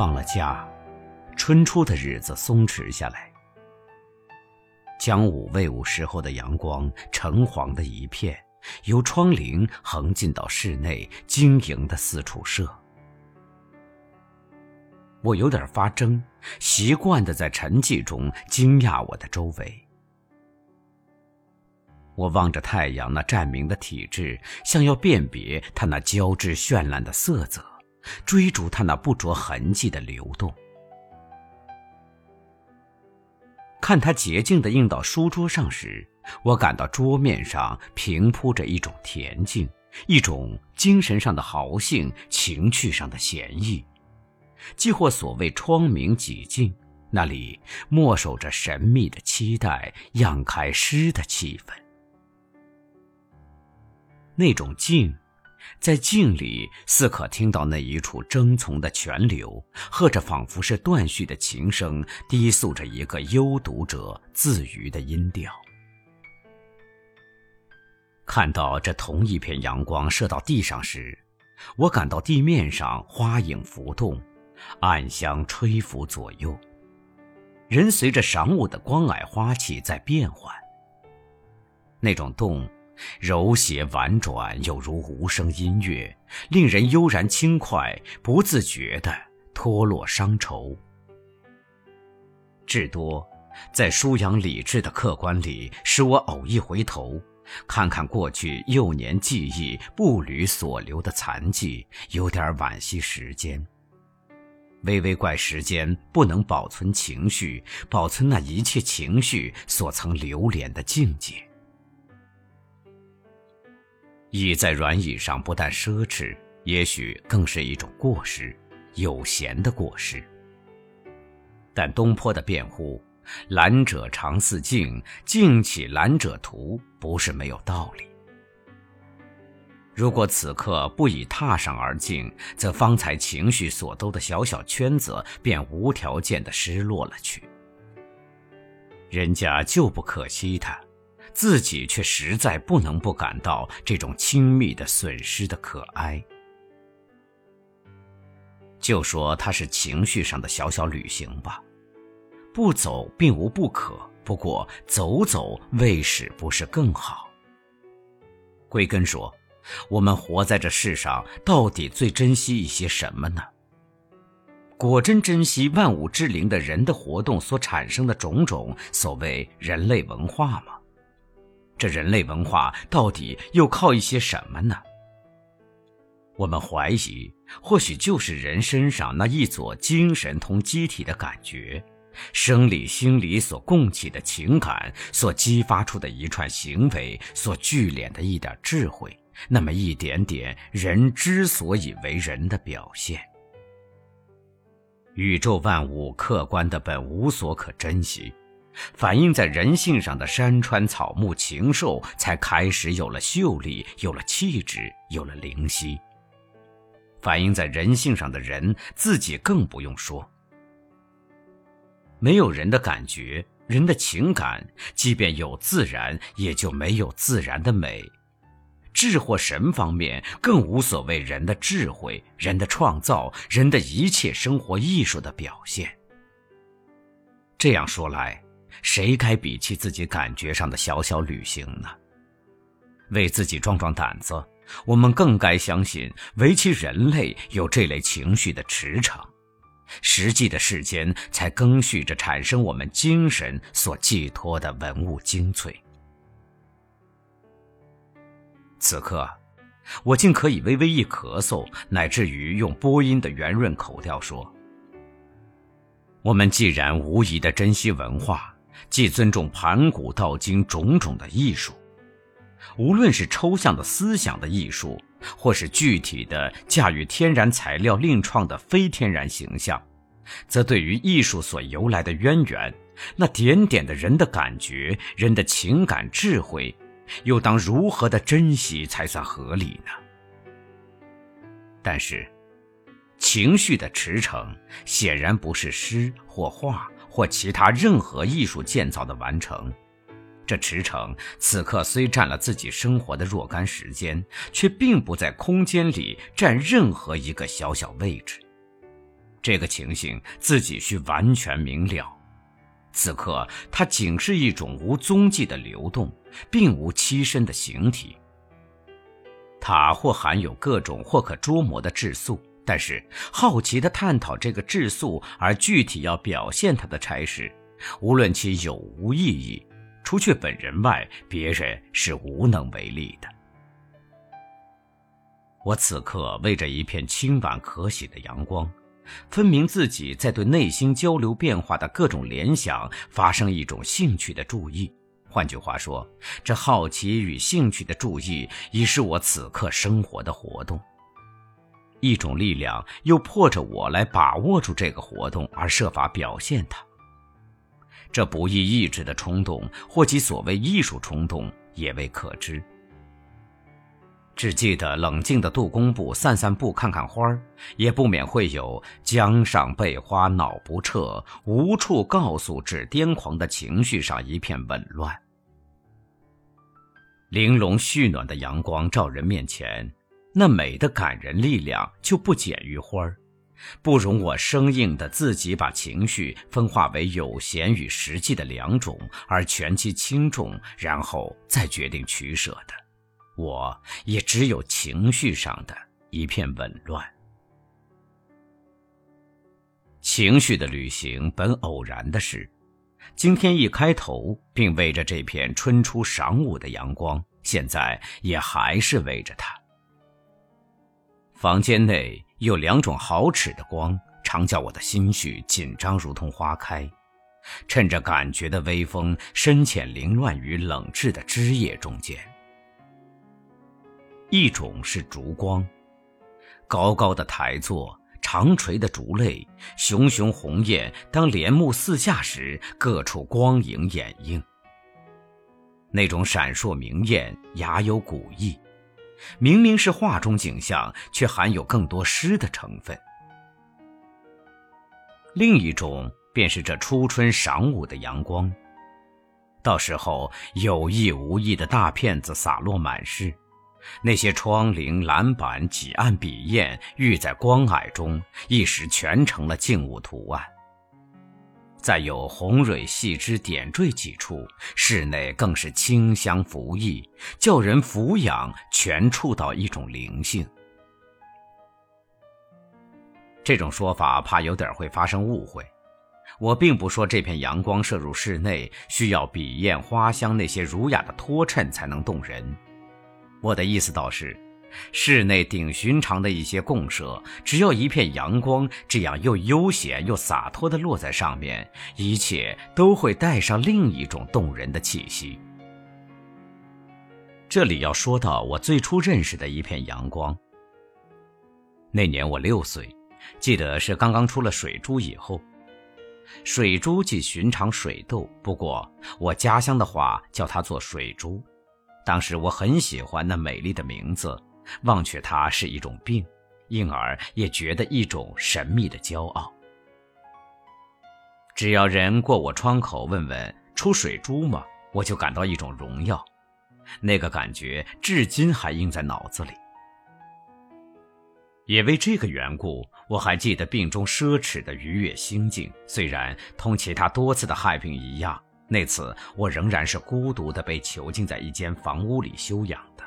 放了假，春初的日子松弛下来。将午未午时候的阳光，橙黄的一片，由窗棂横进到室内，晶莹的四处射。我有点发怔，习惯的在沉寂中惊讶我的周围。我望着太阳那湛明的体质，像要辨别它那交织绚烂的色泽，追逐它那不着痕迹的流动。看它洁净的映到书桌上时，我感到桌面上平铺着一种恬静，一种精神上的豪兴，情趣上的闲逸，即或所谓窗明几净，那里默守着神秘的期待，漾开诗的气氛。那种静。在静里，似可听到那一处争从的泉流，和着仿佛是断续的琴声，低诉着一个幽读者自娱的音调。看到这同一片阳光射到地上时，我感到地面上花影浮动，暗香吹拂左右，人随着晌午的光霭花气在变换。那种动。柔谐婉转，有如无声音乐，令人悠然轻快，不自觉地脱落伤愁。至多，在舒扬理智的客观里，使我偶一回头，看看过去幼年记忆步履所留的残迹，有点惋惜时间。微微怪时间不能保存情绪，保存那一切情绪所曾留恋的境界。倚在软椅上，不但奢侈，也许更是一种过失，有闲的过失。但东坡的辩护“懒者常似镜，镜起懒者图”不是没有道理。如果此刻不以踏上而静，则方才情绪所兜的小小圈子便无条件的失落了去。人家就不可惜他。自己却实在不能不感到这种亲密的损失的可哀。就说它是情绪上的小小旅行吧，不走并无不可，不过走走未使不是更好。归根说，我们活在这世上，到底最珍惜一些什么呢？果真珍惜万物之灵的人的活动所产生的种种所谓人类文化吗？这人类文化到底又靠一些什么呢？我们怀疑，或许就是人身上那一撮精神同机体的感觉，生理心理所供起的情感，所激发出的一串行为，所聚敛的一点智慧，那么一点点人之所以为人的表现。宇宙万物客观的本无所可珍惜。反映在人性上的山川草木禽兽，才开始有了秀丽，有了气质，有了灵犀。反映在人性上的人，自己更不用说。没有人的感觉，人的情感，即便有自然，也就没有自然的美。智或神方面，更无所谓人的智慧、人的创造、人的一切生活艺术的表现。这样说来。谁该比起自己感觉上的小小旅行呢？为自己壮壮胆子，我们更该相信，唯其人类有这类情绪的驰骋，实际的世间才更续着产生我们精神所寄托的文物精粹。此刻，我竟可以微微一咳嗽，乃至于用播音的圆润口调说：“我们既然无疑的珍惜文化。”既尊重盘古道经种种的艺术，无论是抽象的思想的艺术，或是具体的驾驭天然材料另创的非天然形象，则对于艺术所由来的渊源，那点点的人的感觉、人的情感智慧，又当如何的珍惜才算合理呢？但是，情绪的驰骋显然不是诗或画。或其他任何艺术建造的完成，这驰骋此刻虽占了自己生活的若干时间，却并不在空间里占任何一个小小位置。这个情形自己需完全明了。此刻，它仅是一种无踪迹的流动，并无栖身的形体。它或含有各种或可捉摸的质素，但是好奇地探讨这个质素而具体要表现它的差事，无论其有无意义，除却本人外，别人是无能为力的。我此刻为着一片清晚可喜的阳光。分明自己在对内心交流变化的各种联想发生一种兴趣的注意，换句话说，这好奇与兴趣的注意已是我此刻生活的活动。一种力量又迫着我来把握住这个活动而设法表现它。这不易抑制的冲动，或其所谓艺术冲动，也未可知。只记得冷静的杜工部散散步，看看花儿，也不免会有“江上被花恼不彻，无处告诉只癫狂”的情绪上一片紊乱。玲珑煦暖的阳光照人面前，那美的感人力量就不减于花儿，不容我生硬的自己把情绪分化为有闲与实际的两种，而权其轻重，然后再决定取舍的。我也只有情绪上的一片紊乱。情绪的旅行本偶然的事，今天一开头并为着这片春初晌午的阳光，现在也还是为着它。房间内有两种好尺的光，常叫我的心绪紧张，如同花开。趁着感觉的微风深浅凌乱于冷炙的枝叶中间。一种是烛光，高高的台座，长垂的烛泪，熊熊红焰。当帘幕四下时，各处光影掩映。那种闪烁明艳，雅有古意，明明是画中景象，却含有更多诗的成分。另一种便是这初春晌午的阳光，到时候有意无意的大片子洒落满室。那些窗棂、栏板、几案笔砚，遇在光霭中，一时全成了静物图案。再有红蕊细枝点缀几处，室内更是清香浮溢，叫人俯仰，全触到一种灵性。这种说法怕有点会发生误会，我并不说这片阳光射入室内需要笔砚、花香那些儒雅的托衬才能动人。我的意思倒是，室内顶寻常的一些供舍，只要一片阳光，这样又悠闲又洒脱地落在上面，一切都会带上另一种动人的气息。这里要说到我最初认识的一片阳光。那年我六岁，记得是刚刚出了水珠以后。水珠即寻常水痘，不过我家乡的话叫它做水珠。当时我很喜欢那美丽的名字，忘却它是一种病，因而也觉得一种神秘的骄傲。只要人过我窗口问问出水珠吗，我就感到一种荣耀，那个感觉至今还印在脑子里。也为这个缘故，我还记得病中奢侈的愉悦心境，虽然同其他多次的害病一样。那次我仍然是孤独的被囚禁在一间房屋里休养的。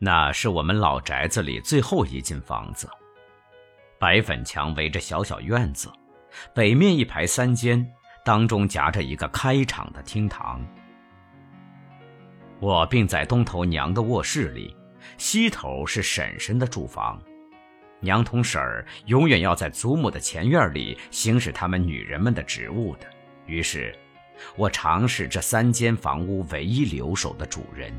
那是我们老宅子里最后一间房子，白粉墙围着小小院子，北面一排三间，当中夹着一个开敞的厅堂。我并在东头娘的卧室里，西头是婶婶的住房。娘同婶儿永远要在祖母的前院里行使他们女人们的职务的。于是，我尝试这三间房屋唯一留守的主人。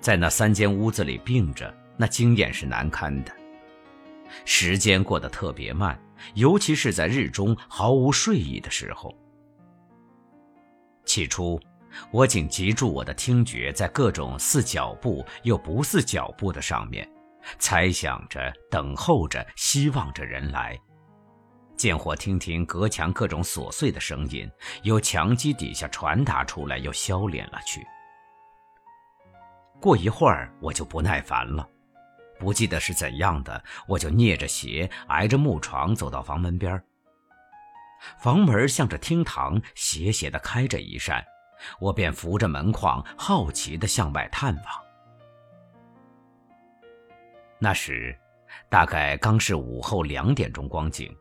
在那三间屋子里病着，那经验是难堪的。时间过得特别慢，尤其是在日中毫无睡意的时候。起初，我仅集中我的听觉在各种似脚步又不似脚步的上面，猜想着、等候着、希望着人来。见或听听隔墙各种琐碎的声音，由墙基底下传达出来，又消敛了去。过一会儿，我就不耐烦了，不记得是怎样的，我就蹑着鞋，挨着木床走到房门边房门向着厅堂斜斜的开着一扇，我便扶着门框，好奇的向外探望。那时，大概刚是午后两点钟光景，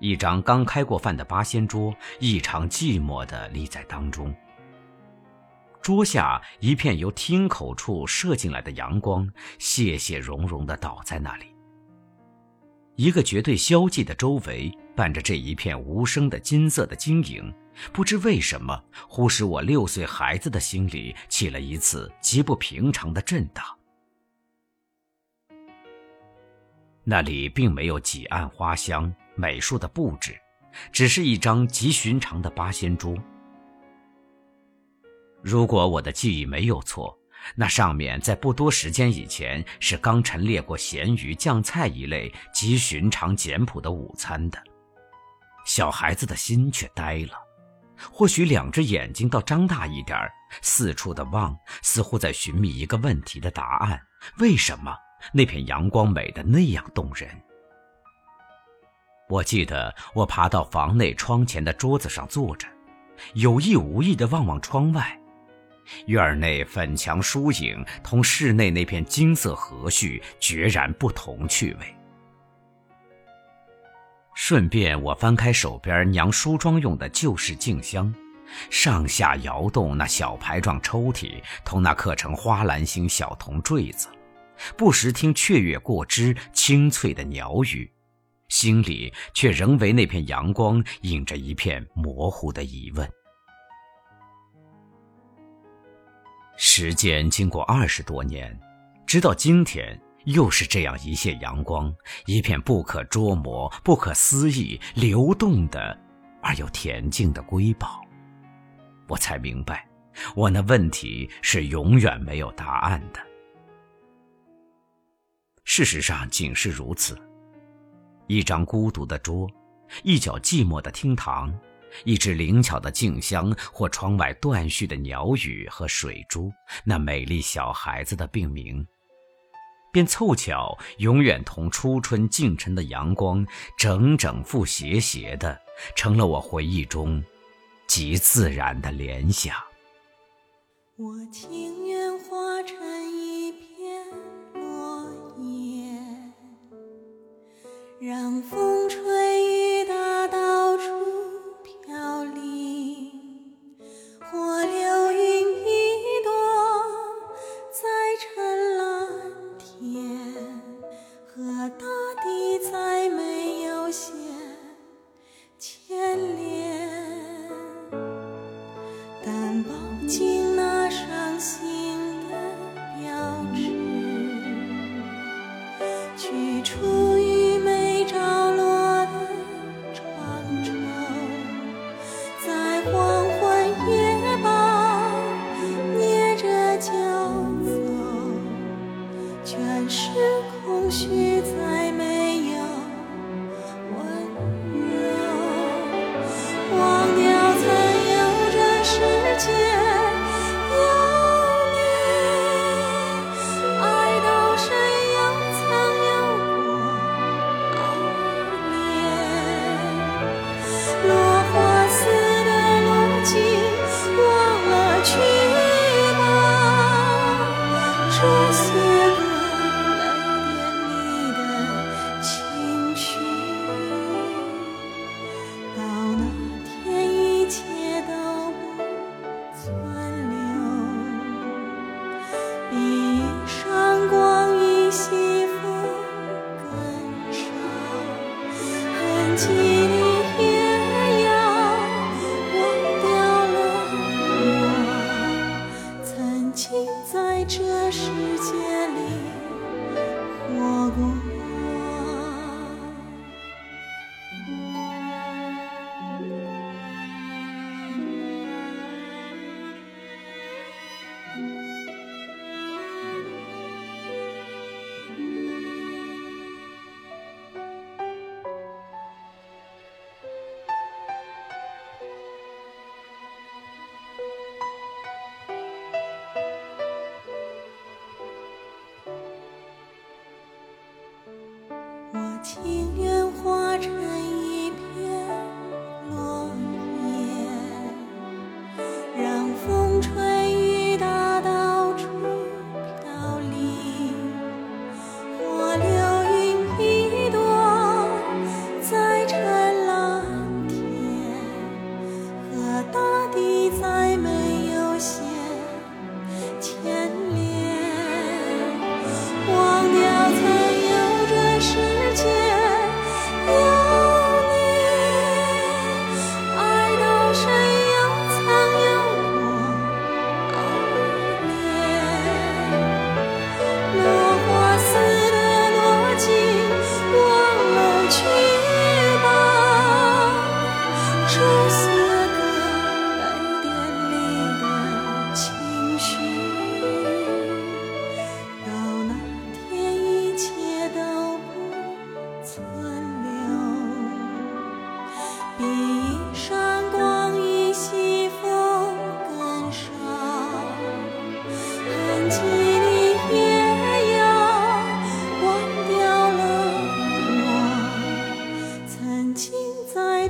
一张刚开过饭的八仙桌异常寂寞的立在当中。桌下一片由厅口处射进来的阳光，谢谢融融地倒在那里。一个绝对消寂的周围，伴着这一片无声的金色的晶莹，不知为什么，忽使我六岁孩子的心里起了一次极不平常的震荡。那里并没有几案花香、美术的布置，只是一张极寻常的八仙桌。如果我的记忆没有错，那上面在不多时间以前是刚陈列过咸鱼、酱菜一类极寻常简朴的午餐的。小孩子的心却呆了，或许两只眼睛倒张大一点四处的望，似乎在寻觅一个问题的答案：为什么那片阳光美得那样动人？我记得我爬到房内窗前的桌子上坐着，有意无意地望望窗外。院内粉墙疏影，同室内那片金色和煦决然不同趣味。顺便，我翻开手边娘梳妆用的旧式镜箱，上下摇动那小牌状抽屉，同那刻成花篮形小铜坠子，不时听雀跃过枝、清脆的鸟语，心里却仍为那片阳光引着一片模糊的疑问。时间经过二十多年，直到今天，又是这样一泻阳光，一片不可捉摸、不可思议、流动的而又恬静的瑰宝，我才明白，我那问题是永远没有答案的。事实上，仅是如此：一张孤独的桌，一角寂寞的厅堂。一只灵巧的静香，或窗外断续的鸟语和水珠，那美丽小孩子的病名，便凑巧永远同初春静沉的阳光整整复斜斜的，成了我回忆中极自然的联想。我情愿化成一片落叶，让风吹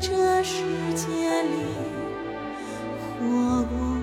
这世界里活过。